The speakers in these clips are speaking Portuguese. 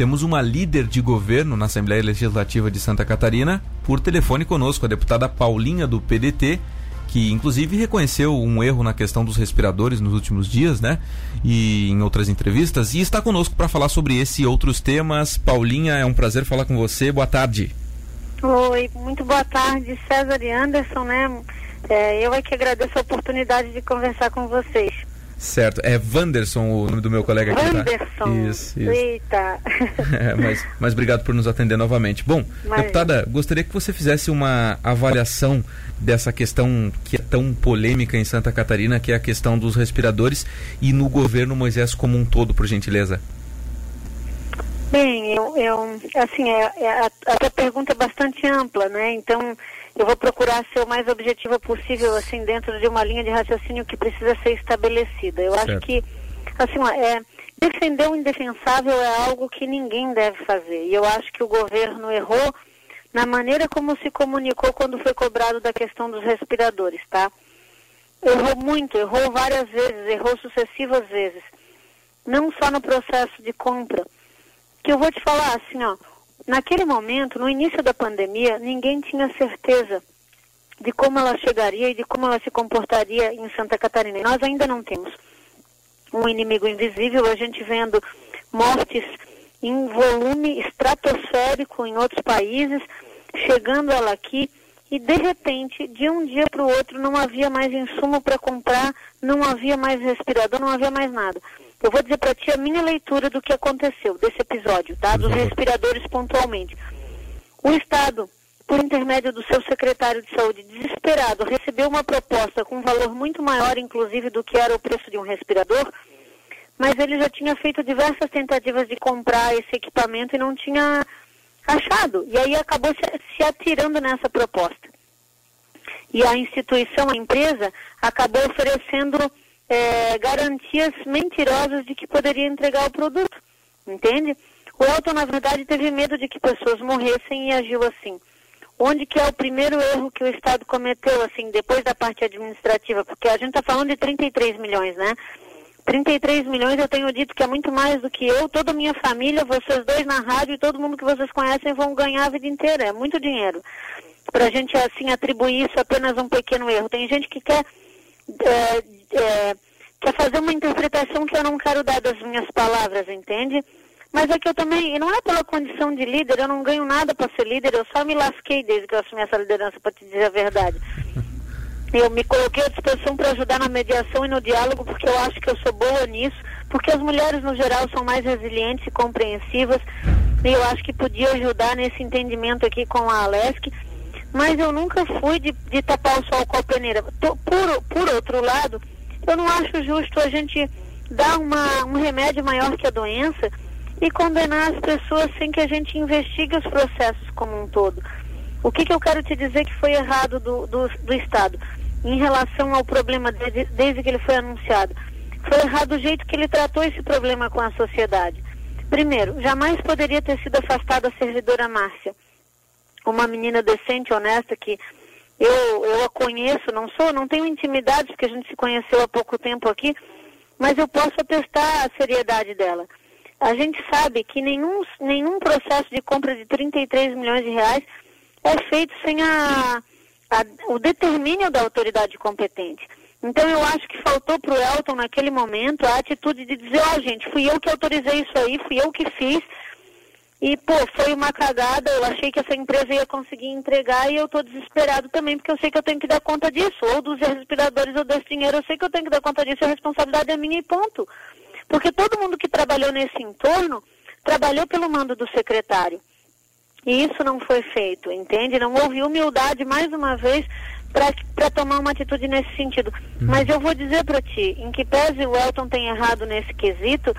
temos uma líder de governo na Assembleia Legislativa de Santa Catarina por telefone conosco, a deputada Paulinha do PDT, que inclusive reconheceu um erro na questão dos respiradores nos últimos dias, né? E em outras entrevistas, e está conosco para falar sobre esse e outros temas. Paulinha, é um prazer falar com você. Boa tarde. Oi, muito boa tarde, César e Anderson, né? É, eu é que agradeço a oportunidade de conversar com vocês. Certo, é Wanderson o nome do meu colega aqui, tá? Isso, isso. Eita. é, mas, mas obrigado por nos atender novamente. Bom, mas... deputada, gostaria que você fizesse uma avaliação dessa questão que é tão polêmica em Santa Catarina, que é a questão dos respiradores e no governo Moisés como um todo, por gentileza. Bem, eu, eu assim, é, é, a, a pergunta é bastante ampla, né? Então, eu vou procurar ser o mais objetiva possível, assim, dentro de uma linha de raciocínio que precisa ser estabelecida. Eu certo. acho que, assim, é, defender o indefensável é algo que ninguém deve fazer. E eu acho que o governo errou na maneira como se comunicou quando foi cobrado da questão dos respiradores, tá? Errou muito, errou várias vezes, errou sucessivas vezes. Não só no processo de compra. Que eu vou te falar assim, ó, Naquele momento, no início da pandemia, ninguém tinha certeza de como ela chegaria e de como ela se comportaria em Santa Catarina. E nós ainda não temos um inimigo invisível, a gente vendo mortes em volume estratosférico em outros países, chegando ela aqui e de repente, de um dia para o outro, não havia mais insumo para comprar, não havia mais respirador, não havia mais nada. Eu vou dizer para ti a minha leitura do que aconteceu, desse episódio, tá? Dos respiradores pontualmente. O Estado, por intermédio do seu secretário de saúde, desesperado, recebeu uma proposta com um valor muito maior, inclusive, do que era o preço de um respirador, mas ele já tinha feito diversas tentativas de comprar esse equipamento e não tinha achado. E aí acabou se, se atirando nessa proposta. E a instituição, a empresa, acabou oferecendo é, garantias mentirosas de que poderia entregar o produto, entende? O Elton, na verdade, teve medo de que pessoas morressem e agiu assim. Onde que é o primeiro erro que o Estado cometeu, assim, depois da parte administrativa? Porque a gente está falando de 33 milhões, né? 33 milhões eu tenho dito que é muito mais do que eu, toda a minha família, vocês dois na rádio e todo mundo que vocês conhecem vão ganhar a vida inteira. É muito dinheiro. Para a gente, assim, atribuir isso apenas um pequeno erro. Tem gente que quer é, é, quer fazer uma interpretação que eu não quero dar das minhas palavras, entende? Mas é que eu também, e não é pela condição de líder, eu não ganho nada para ser líder, eu só me lasquei desde que eu assumi essa liderança, para te dizer a verdade. Eu me coloquei à disposição para ajudar na mediação e no diálogo, porque eu acho que eu sou boa nisso, porque as mulheres, no geral, são mais resilientes e compreensivas, e eu acho que podia ajudar nesse entendimento aqui com a Alesc, mas eu nunca fui de, de tapar o sol com a peneira. Por, por outro lado, eu não acho justo a gente dar uma, um remédio maior que a doença e condenar as pessoas sem que a gente investigue os processos como um todo. O que, que eu quero te dizer que foi errado do, do, do Estado em relação ao problema desde, desde que ele foi anunciado? Foi errado o jeito que ele tratou esse problema com a sociedade. Primeiro, jamais poderia ter sido afastada a servidora Márcia, uma menina decente, honesta, que eu, eu a conheço, não sou, não tenho intimidade, porque a gente se conheceu há pouco tempo aqui, mas eu posso atestar a seriedade dela. A gente sabe que nenhum, nenhum processo de compra de 33 milhões de reais é feito sem a, a, o determínio da autoridade competente. Então eu acho que faltou para o Elton naquele momento a atitude de dizer, ó oh, gente, fui eu que autorizei isso aí, fui eu que fiz, e, pô, foi uma cagada, eu achei que essa empresa ia conseguir entregar e eu tô desesperado também, porque eu sei que eu tenho que dar conta disso, ou dos respiradores ou desse dinheiro, eu sei que eu tenho que dar conta disso, a responsabilidade é minha e ponto. Porque todo mundo que trabalhou nesse entorno, trabalhou pelo mando do secretário. E isso não foi feito, entende? Não houve humildade, mais uma vez, para tomar uma atitude nesse sentido. Hum. Mas eu vou dizer para ti, em que pese o Elton tem errado nesse quesito,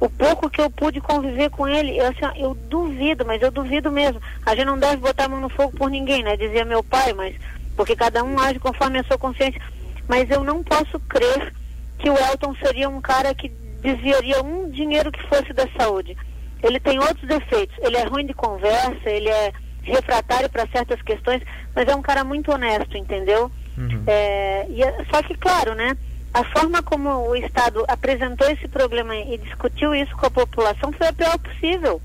o pouco que eu pude conviver com ele, eu, assim, eu duvido, mas eu duvido mesmo. A gente não deve botar a mão no fogo por ninguém, né? Dizia meu pai, mas porque cada um age conforme a sua consciência. Mas eu não posso crer que o Elton seria um cara que desviaria um dinheiro que fosse da saúde. Ele tem outros defeitos. Ele é ruim de conversa, ele é refratário para certas questões, mas é um cara muito honesto, entendeu? Uhum. É, e, é, só que, claro, né? A forma como o Estado apresentou esse problema e discutiu isso com a população foi a pior possível.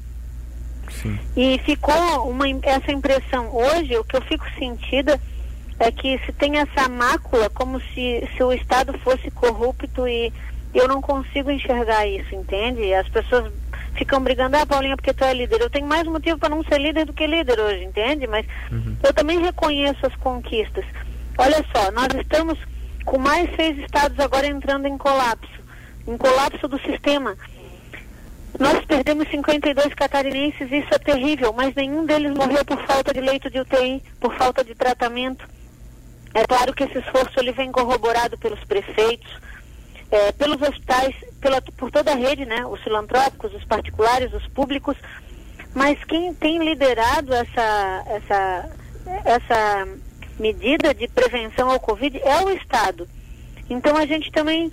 Sim. E ficou uma, essa impressão. Hoje, o que eu fico sentida é que se tem essa mácula como se, se o Estado fosse corrupto e eu não consigo enxergar isso, entende? As pessoas ficam brigando, ah, Paulinha, porque tu é líder. Eu tenho mais motivo para não ser líder do que líder hoje, entende? Mas uhum. eu também reconheço as conquistas. Olha só, nós estamos com mais seis estados agora entrando em colapso, em colapso do sistema. Nós perdemos 52 catarinenses, isso é terrível, mas nenhum deles morreu por falta de leito de UTI, por falta de tratamento. É claro que esse esforço ele vem corroborado pelos prefeitos, é, pelos hospitais, pela, por toda a rede, né? Os filantrópicos, os particulares, os públicos. Mas quem tem liderado essa, essa, essa medida de prevenção ao Covid é o Estado. Então a gente também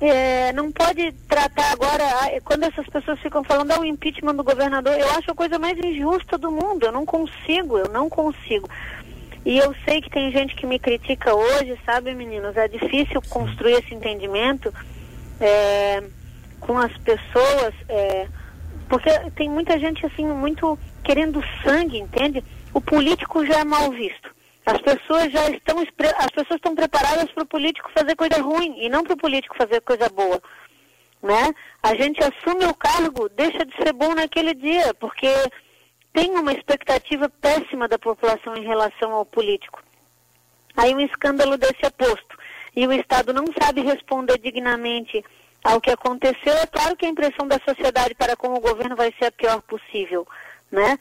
é, não pode tratar agora, quando essas pessoas ficam falando ao ah, impeachment do governador, eu acho a coisa mais injusta do mundo. Eu não consigo, eu não consigo. E eu sei que tem gente que me critica hoje, sabe, meninos? É difícil construir esse entendimento é, com as pessoas, é, porque tem muita gente assim, muito querendo sangue, entende? O político já é mal visto. As pessoas já estão, as pessoas estão preparadas para o político fazer coisa ruim e não para o político fazer coisa boa, né? A gente assume o cargo, deixa de ser bom naquele dia, porque tem uma expectativa péssima da população em relação ao político. Aí um escândalo desse é posto e o Estado não sabe responder dignamente ao que aconteceu. É claro que a impressão da sociedade para com o governo vai ser a pior possível, né?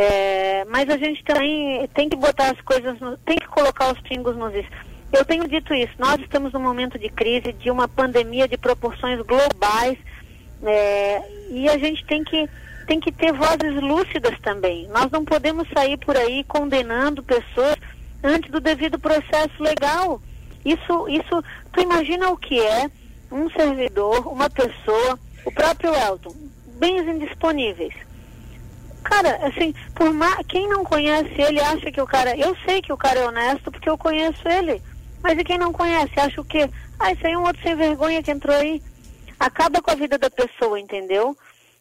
É, mas a gente também tem que botar as coisas, no, tem que colocar os pingos nos is. Eu tenho dito isso, nós estamos num momento de crise, de uma pandemia de proporções globais, é, e a gente tem que, tem que ter vozes lúcidas também. Nós não podemos sair por aí condenando pessoas antes do devido processo legal. Isso, isso, tu imagina o que é um servidor, uma pessoa, o próprio Elton, bens indisponíveis Cara, assim, por ma... quem não conhece ele acha que o cara. Eu sei que o cara é honesto porque eu conheço ele. Mas e quem não conhece acha o quê? Ah, isso aí é um outro sem vergonha que entrou aí. Acaba com a vida da pessoa, entendeu?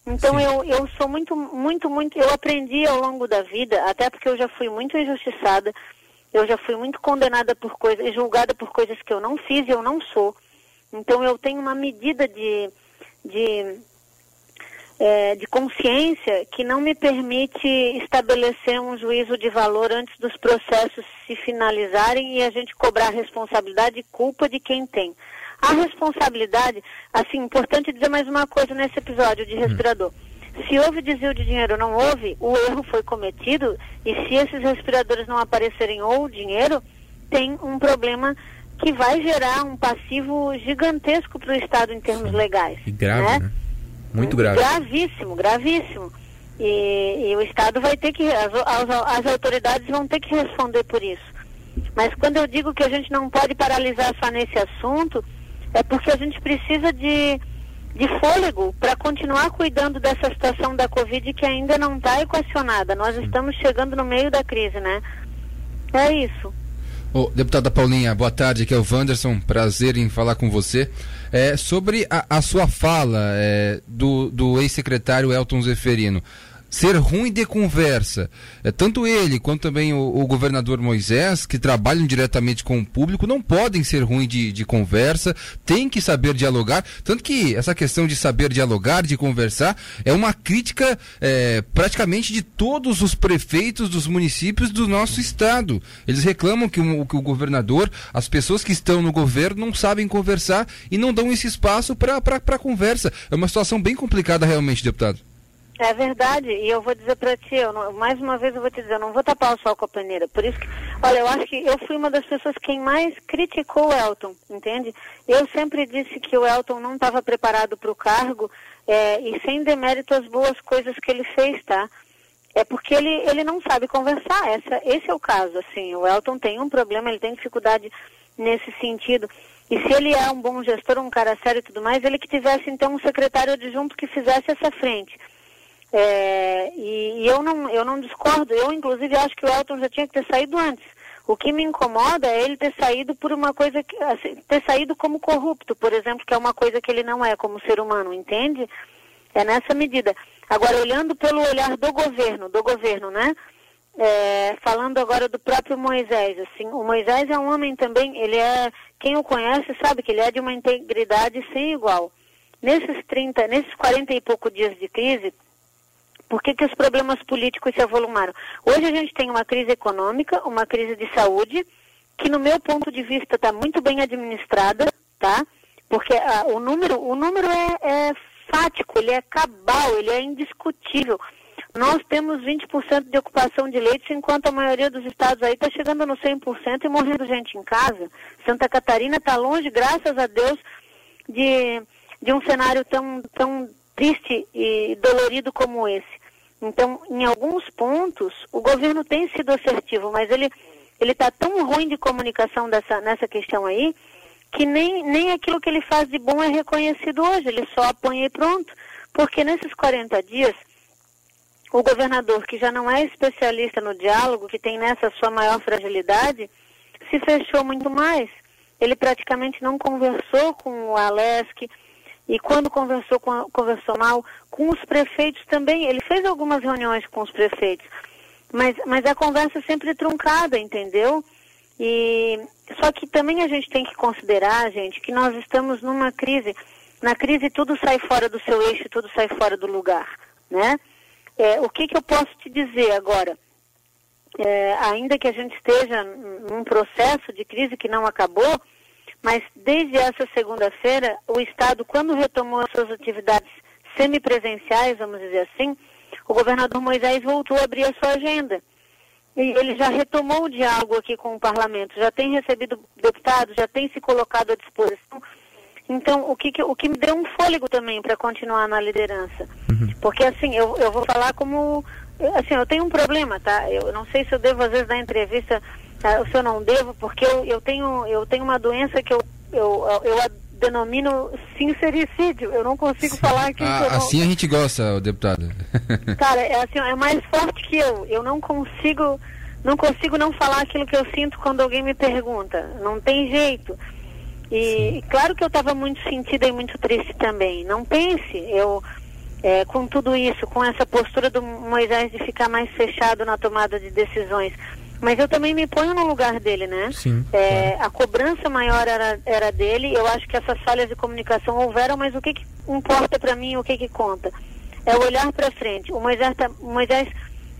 Então eu, eu sou muito, muito, muito. Eu aprendi ao longo da vida, até porque eu já fui muito injustiçada, eu já fui muito condenada por coisas, julgada por coisas que eu não fiz e eu não sou. Então eu tenho uma medida de, de é, de consciência que não me permite estabelecer um juízo de valor antes dos processos se finalizarem e a gente cobrar responsabilidade e culpa de quem tem. A responsabilidade, assim, importante dizer mais uma coisa nesse episódio de respirador. Se houve desvio de dinheiro ou não houve, o erro foi cometido e se esses respiradores não aparecerem ou o dinheiro, tem um problema que vai gerar um passivo gigantesco para o Estado em termos legais. E grave, né? né? Muito grave. Gravíssimo, gravíssimo. E, e o Estado vai ter que, as, as, as, autoridades vão ter que responder por isso. Mas quando eu digo que a gente não pode paralisar só nesse assunto, é porque a gente precisa de, de fôlego para continuar cuidando dessa situação da Covid que ainda não está equacionada. Nós estamos chegando no meio da crise, né? É isso. Deputada Paulinha, boa tarde, aqui é o Wanderson, prazer em falar com você. É, sobre a, a sua fala é, do, do ex-secretário Elton Zeferino, ser ruim de conversa. É, tanto ele quanto também o, o, governador Moisés, que trabalham diretamente com o público, não podem ser ruins de, de conversa, tem que saber dialogar. Tanto que essa questão de saber dialogar, de conversar, é uma crítica é, praticamente de todos os prefeitos dos municípios do nosso estado. Eles reclamam que o, que o governador, as pessoas que estão no governo, não sabem conversar e não dão esse espaço para conversa. É uma situação bem complicada realmente, deputado. É verdade, e eu vou dizer para ti, não, mais uma vez eu vou te dizer, eu não vou tapar o sol com a peneira. Por isso que, olha, eu acho que eu fui uma das pessoas quem mais criticou o Elton, entende? Eu sempre disse que o Elton não estava preparado para o cargo, é, e sem demérito as boas coisas que ele fez, tá? É porque ele, ele não sabe conversar, essa, esse é o caso, assim, o Elton tem um problema, ele tem dificuldade nesse sentido. E se ele é um bom gestor, um cara sério e tudo mais, ele que tivesse então um secretário adjunto que fizesse essa frente. É, e, e eu, não, eu não discordo, eu inclusive acho que o Elton já tinha que ter saído antes. O que me incomoda é ele ter saído por uma coisa que, assim, ter saído como corrupto, por exemplo, que é uma coisa que ele não é como ser humano, entende? É nessa medida. Agora, olhando pelo olhar do governo, do governo, né? É, falando agora do próprio Moisés, assim, o Moisés é um homem também, ele é, quem o conhece sabe que ele é de uma integridade sem igual. Nesses 30, nesses 40 e pouco dias de crise, por que, que os problemas políticos se avolumaram? Hoje a gente tem uma crise econômica, uma crise de saúde, que no meu ponto de vista está muito bem administrada, tá? Porque ah, o número, o número é, é fático, ele é cabal, ele é indiscutível. Nós temos 20% de ocupação de leitos, enquanto a maioria dos estados aí está chegando no 100% e morrendo gente em casa. Santa Catarina está longe, graças a Deus, de, de um cenário tão, tão triste e dolorido como esse. Então, em alguns pontos, o governo tem sido assertivo, mas ele ele está tão ruim de comunicação dessa, nessa questão aí que nem, nem aquilo que ele faz de bom é reconhecido hoje, ele só apanha e pronto. Porque nesses 40 dias, o governador, que já não é especialista no diálogo, que tem nessa sua maior fragilidade, se fechou muito mais. Ele praticamente não conversou com o Alesc, e quando conversou, com, conversou mal, com os prefeitos também. Ele fez algumas reuniões com os prefeitos, mas, mas a conversa sempre truncada, entendeu? E só que também a gente tem que considerar, gente, que nós estamos numa crise. Na crise tudo sai fora do seu eixo, tudo sai fora do lugar, né? É, o que, que eu posso te dizer agora? É, ainda que a gente esteja num processo de crise que não acabou, mas desde essa segunda-feira, o Estado, quando retomou as suas atividades semipresenciais, vamos dizer assim, o governador Moisés voltou a abrir a sua agenda. E ele já retomou o diálogo aqui com o parlamento, já tem recebido deputados, já tem se colocado à disposição. Então, o que, o que me deu um fôlego também para continuar na liderança. Uhum. Porque, assim, eu, eu vou falar como. Assim, eu tenho um problema, tá? Eu não sei se eu devo, às vezes, dar entrevista, tá? se eu não devo, porque eu, eu, tenho, eu tenho uma doença que eu, eu, eu denomino sincericídio. Eu não consigo Sim. falar aqui. Ah, não... Assim a gente gosta, deputado. Cara, é, assim, é mais forte que eu. Eu não consigo, não consigo não falar aquilo que eu sinto quando alguém me pergunta. Não tem jeito. E Sim. claro que eu estava muito sentida e muito triste também. Não pense, eu é, com tudo isso, com essa postura do Moisés de ficar mais fechado na tomada de decisões. Mas eu também me ponho no lugar dele, né? Sim, é, claro. A cobrança maior era, era dele. Eu acho que essas falhas de comunicação houveram, mas o que, que importa para mim, o que, que conta? É olhar para frente. O Moisés, tá, Moisés,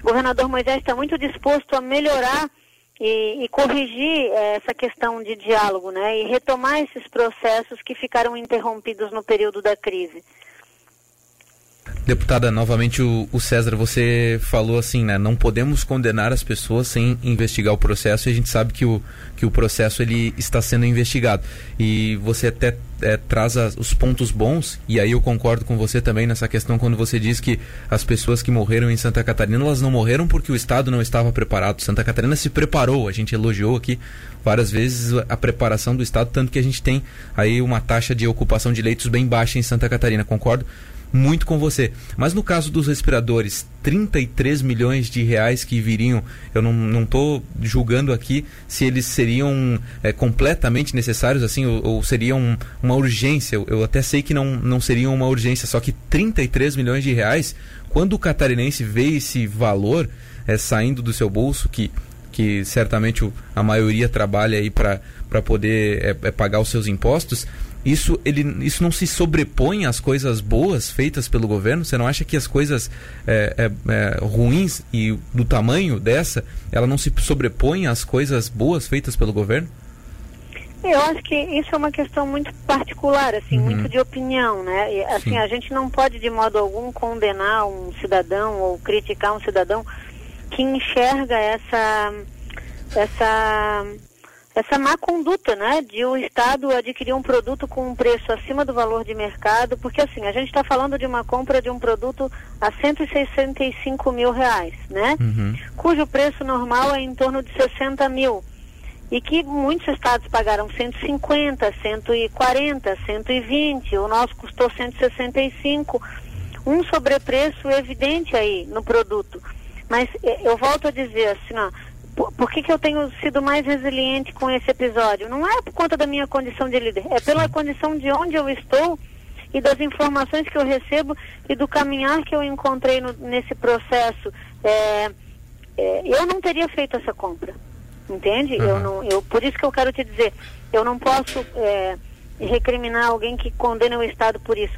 o governador Moisés está muito disposto a melhorar e, e corrigir é, essa questão de diálogo, né? E retomar esses processos que ficaram interrompidos no período da crise. Deputada, novamente o, o, César, você falou assim, né? Não podemos condenar as pessoas sem investigar o processo e a gente sabe que o, que o processo ele está sendo investigado. E você até é, traz as, os pontos bons, e aí eu concordo com você também nessa questão quando você diz que as pessoas que morreram em Santa Catarina, elas não morreram porque o Estado não estava preparado. Santa Catarina se preparou, a gente elogiou aqui várias vezes a preparação do Estado, tanto que a gente tem aí uma taxa de ocupação de leitos bem baixa em Santa Catarina, concordo? Muito com você. Mas no caso dos respiradores, 33 milhões de reais que viriam, eu não estou julgando aqui se eles seriam é, completamente necessários, assim, ou, ou seriam uma urgência. Eu, eu, até sei que não, não seriam uma urgência, só que 33 milhões de reais, quando o catarinense vê esse valor é, saindo do seu bolso, que, que certamente a maioria trabalha aí para poder é, é, pagar os seus impostos, isso, ele, isso não se sobrepõe às coisas boas feitas pelo governo? Você não acha que as coisas é, é, é, ruins e do tamanho dessa, ela não se sobrepõe às coisas boas feitas pelo governo? Eu acho que isso é uma questão muito particular, assim, uhum. muito de opinião, né? E, assim, Sim. a gente não pode de modo algum condenar um cidadão ou criticar um cidadão que enxerga essa essa essa má conduta, né, de o Estado adquirir um produto com um preço acima do valor de mercado, porque assim, a gente está falando de uma compra de um produto a 165 mil reais, né, uhum. cujo preço normal é em torno de 60 mil, e que muitos estados pagaram 150, 140, 120, o nosso custou 165, um sobrepreço evidente aí no produto. Mas eh, eu volto a dizer assim, ó, por, por que, que eu tenho sido mais resiliente com esse episódio? Não é por conta da minha condição de líder, é pela condição de onde eu estou e das informações que eu recebo e do caminhar que eu encontrei no, nesse processo, é, é, eu não teria feito essa compra, entende? Uhum. Eu não, eu, por isso que eu quero te dizer, eu não posso é, recriminar alguém que condena o Estado por isso.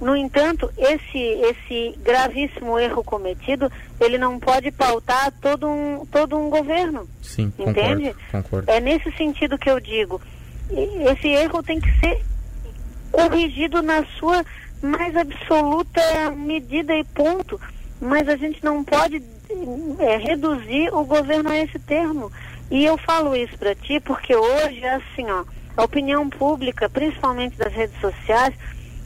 No entanto, esse, esse gravíssimo erro cometido, ele não pode pautar todo um, todo um governo. Sim, entende? Concordo, concordo. É nesse sentido que eu digo. Esse erro tem que ser corrigido na sua mais absoluta medida e ponto. Mas a gente não pode é, reduzir o governo a esse termo. E eu falo isso para ti porque hoje, assim, ó, a opinião pública, principalmente das redes sociais,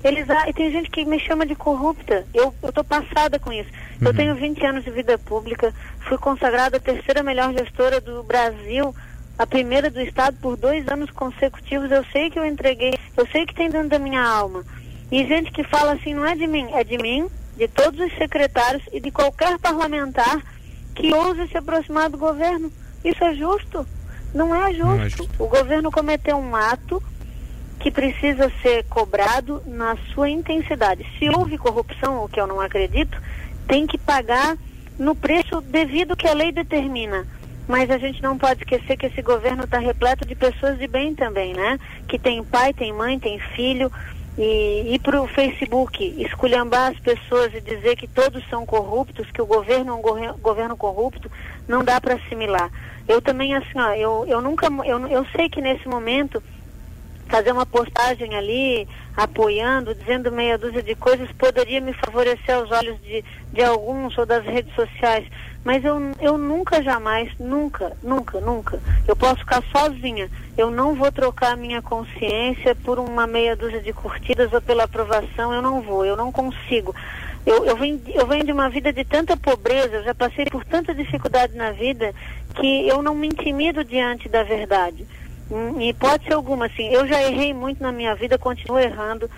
eles, ah, e tem gente que me chama de corrupta. Eu estou passada com isso. Uhum. Eu tenho 20 anos de vida pública, fui consagrada a terceira melhor gestora do Brasil, a primeira do Estado por dois anos consecutivos. Eu sei que eu entreguei, eu sei que tem dentro da minha alma. E gente que fala assim, não é de mim, é de mim, de todos os secretários e de qualquer parlamentar que ouse se aproximar do governo. Isso é justo? Não é justo. Não é justo. O governo cometeu um ato que precisa ser cobrado na sua intensidade. Se houve corrupção, o que eu não acredito, tem que pagar no preço devido que a lei determina. Mas a gente não pode esquecer que esse governo está repleto de pessoas de bem também, né? Que tem pai, tem mãe, tem filho. E ir para o Facebook esculhambar as pessoas e dizer que todos são corruptos, que o governo é um governo corrupto, não dá para assimilar. Eu também, assim, ó, eu, eu nunca, eu, eu sei que nesse momento fazer uma postagem ali, apoiando, dizendo meia dúzia de coisas, poderia me favorecer aos olhos de, de alguns ou das redes sociais. Mas eu, eu nunca, jamais, nunca, nunca, nunca, eu posso ficar sozinha. Eu não vou trocar minha consciência por uma meia dúzia de curtidas ou pela aprovação, eu não vou, eu não consigo. Eu, eu, venho, eu venho de uma vida de tanta pobreza, eu já passei por tanta dificuldade na vida, que eu não me intimido diante da verdade. Em hipótese alguma, assim, eu já errei muito na minha vida, continuo errando.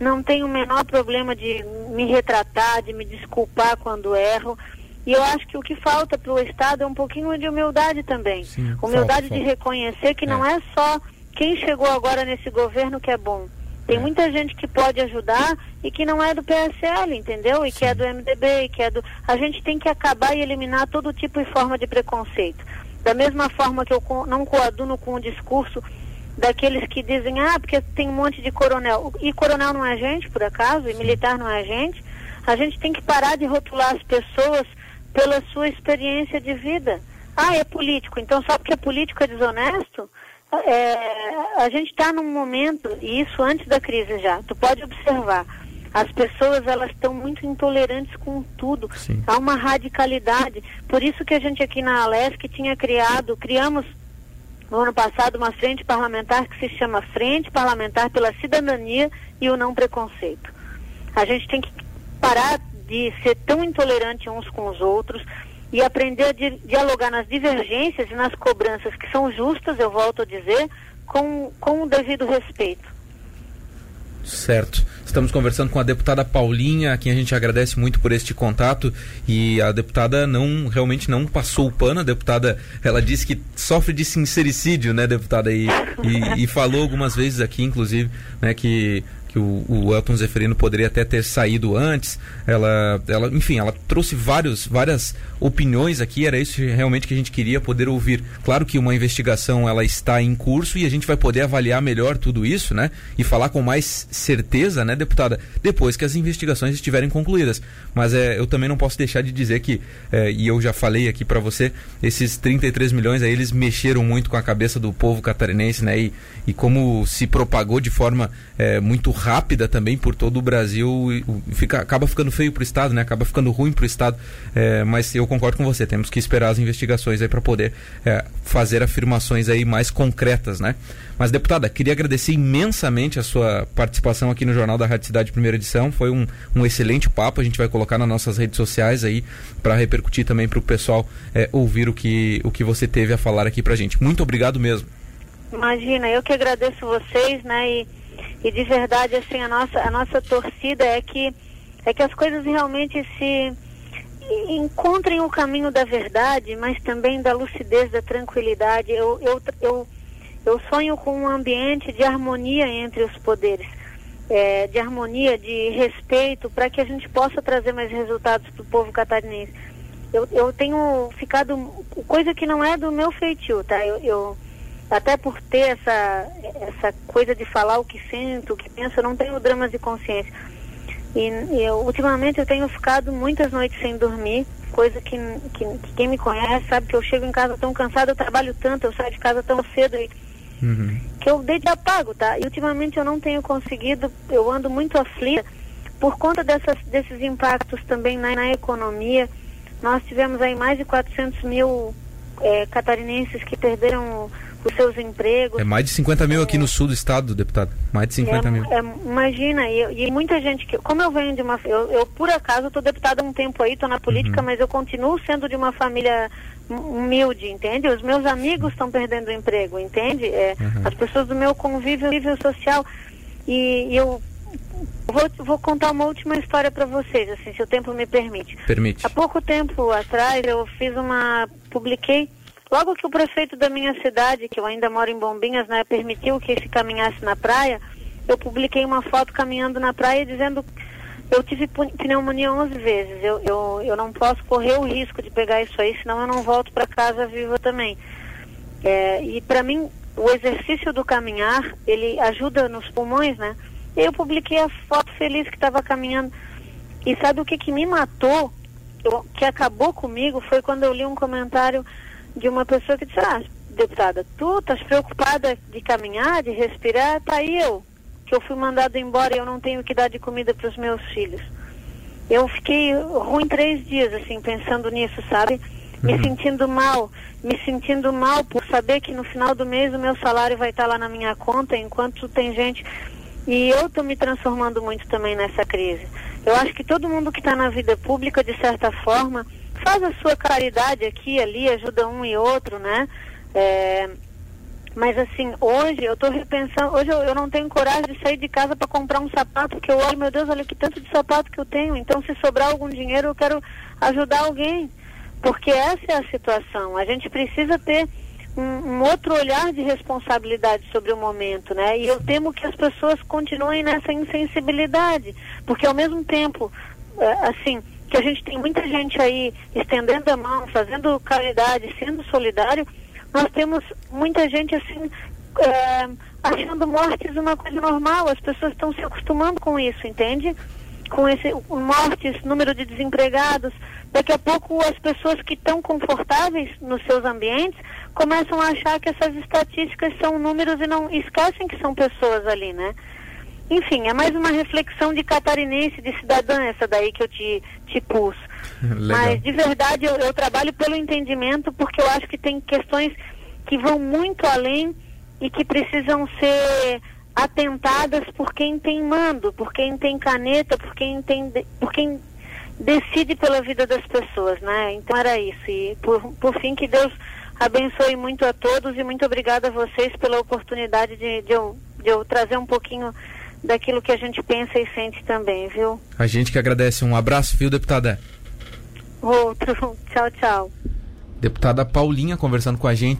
Não tenho o menor problema de me retratar, de me desculpar quando erro. E eu acho que o que falta para o Estado é um pouquinho de humildade também. Sim, humildade falta, de reconhecer que é. não é só quem chegou agora nesse governo que é bom. Tem é. muita gente que pode ajudar e que não é do PSL, entendeu? E Sim. que é do MDB, e que é do. A gente tem que acabar e eliminar todo tipo e forma de preconceito. Da mesma forma que eu não coaduno com o discurso daqueles que dizem, ah, porque tem um monte de coronel. E coronel não é gente, por acaso, e militar não é gente. A gente tem que parar de rotular as pessoas pela sua experiência de vida. Ah, é político, então só porque é político é desonesto? É, a gente está num momento, e isso antes da crise já, tu pode observar, as pessoas elas estão muito intolerantes com tudo. Sim. Há uma radicalidade. Por isso que a gente aqui na Alesc tinha criado, criamos no ano passado uma frente parlamentar que se chama Frente Parlamentar pela Cidadania e o Não Preconceito. A gente tem que parar de ser tão intolerante uns com os outros e aprender a di dialogar nas divergências e nas cobranças que são justas, eu volto a dizer, com, com o devido respeito. Certo. Estamos conversando com a deputada Paulinha, a quem a gente agradece muito por este contato. E a deputada não realmente não passou o pano. A deputada, ela disse que sofre de sincericídio, né, deputada? E, e, e falou algumas vezes aqui, inclusive, né, que que o, o Elton Zeferino poderia até ter saído antes. Ela, ela, enfim, ela trouxe vários, várias opiniões aqui. Era isso realmente que a gente queria poder ouvir. Claro que uma investigação ela está em curso e a gente vai poder avaliar melhor tudo isso, né? E falar com mais certeza, né, deputada, depois que as investigações estiverem concluídas. Mas é, eu também não posso deixar de dizer que, é, e eu já falei aqui para você, esses 33 milhões aí eles mexeram muito com a cabeça do povo catarinense, né? E, e como se propagou de forma é, muito rápida também por todo o Brasil, fica, acaba ficando feio para o Estado, né? Acaba ficando ruim para o Estado. É, mas eu concordo com você, temos que esperar as investigações aí para poder é, fazer afirmações aí mais concretas, né? Mas, deputada, queria agradecer imensamente a sua participação aqui no Jornal da Rádio Cidade Primeira Edição. Foi um, um excelente papo. A gente vai colocar nas nossas redes sociais aí para repercutir também para o pessoal é, ouvir o que, o que você teve a falar aqui para gente. Muito obrigado mesmo. Imagina, eu que agradeço vocês, né? E e de verdade, assim, a nossa, a nossa torcida é que, é que as coisas realmente se encontrem o caminho da verdade, mas também da lucidez, da tranquilidade. Eu, eu, eu, eu sonho com um ambiente de harmonia entre os poderes. é, de harmonia, de respeito, para que a gente possa trazer mais resultados para o povo catarinense. Eu, eu tenho ficado, coisa que não é do meu feitio, tá? Eu, eu até por ter essa, essa coisa de falar o que sinto, o que penso, eu não tenho dramas de consciência. E, eu, ultimamente eu tenho ficado muitas noites sem dormir, coisa que, que, que, quem me conhece sabe que eu chego em casa tão cansada, eu trabalho tanto, eu saio de casa tão cedo e, uhum. que eu deito apago, tá? E ultimamente eu não tenho conseguido, eu ando muito aflita por conta dessas, desses impactos também na, na economia. Nós tivemos aí mais de 400 mil é, catarinenses que perderam os seus empregos. É mais de 50 mil aqui no sul do estado, deputado. Mais de 50 é, mil. É, imagina, e, e, muita gente que. Como eu venho de uma. Eu, eu por acaso, estou deputada há um tempo aí, estou na política, uhum. mas eu continuo sendo de uma família humilde, entende? Os meus amigos estão perdendo o emprego, entende? É, uhum. As pessoas do meu convívio, convívio social. E, e eu Vou, vou, contar uma última história para vocês, assim, se o tempo me permite. Permite. Há pouco tempo atrás eu fiz uma, publiquei Logo que o prefeito da minha cidade, que eu ainda moro em Bombinhas, né, permitiu que se caminhasse na praia, eu publiquei uma foto caminhando na praia dizendo eu tive pneumonia 11 vezes. Eu, eu, eu não posso correr o risco de pegar isso aí, senão eu não volto para casa viva também. É, e para mim, o exercício do caminhar, ele ajuda nos pulmões, né? E eu publiquei a foto feliz que estava caminhando. E sabe o que, que me matou, que acabou comigo, foi quando eu li um comentário de uma pessoa que disse, ah, deputada, tu estás preocupada de caminhar, de respirar, tá aí eu, que eu fui mandado embora e eu não tenho que dar de comida para os meus filhos. Eu fiquei ruim três dias, assim, pensando nisso, sabe? Me uhum. sentindo mal, me sentindo mal por saber que no final do mês o meu salário vai estar lá na minha conta, enquanto tem gente. E eu estou me transformando muito também nessa crise. Eu acho que todo mundo que está na vida pública, de certa forma, faz a sua caridade aqui ali, ajuda um e outro, né? É, mas assim, hoje eu estou repensando, hoje eu, eu, não tenho coragem de sair de casa para comprar um sapato, porque eu olho, meu Deus, olha que tanto de sapato que eu tenho. Então, se sobrar algum dinheiro, eu quero ajudar alguém. Porque essa é a situação. A gente precisa ter um, um outro olhar de responsabilidade sobre o momento, né? E eu temo que as pessoas continuem nessa insensibilidade. Porque ao mesmo tempo, é, assim, que a gente tem muita gente aí estendendo a mão, fazendo caridade, sendo solidário, nós temos muita gente assim é, achando mortes uma coisa normal. As pessoas estão se acostumando com isso, entende? Com esse mortes, número de desempregados. Daqui a pouco as pessoas que estão confortáveis nos seus ambientes começam a achar que essas estatísticas são números e não esquecem que são pessoas ali, né? Enfim, é mais uma reflexão de catarinense, de cidadã, essa daí que eu te, te pus. Legal. Mas, de verdade, eu, eu trabalho pelo entendimento, porque eu acho que tem questões que vão muito além e que precisam ser atentadas por quem tem mando, por quem tem caneta, por quem tem, por quem decide pela vida das pessoas, né? Então era isso. E por, por fim que Deus abençoe muito a todos e muito obrigada a vocês pela oportunidade de, de, eu, de eu trazer um pouquinho daquilo que a gente pensa e sente também, viu? A gente que agradece. Um abraço, viu, deputada? Outro. tchau, tchau. Deputada Paulinha conversando com a gente.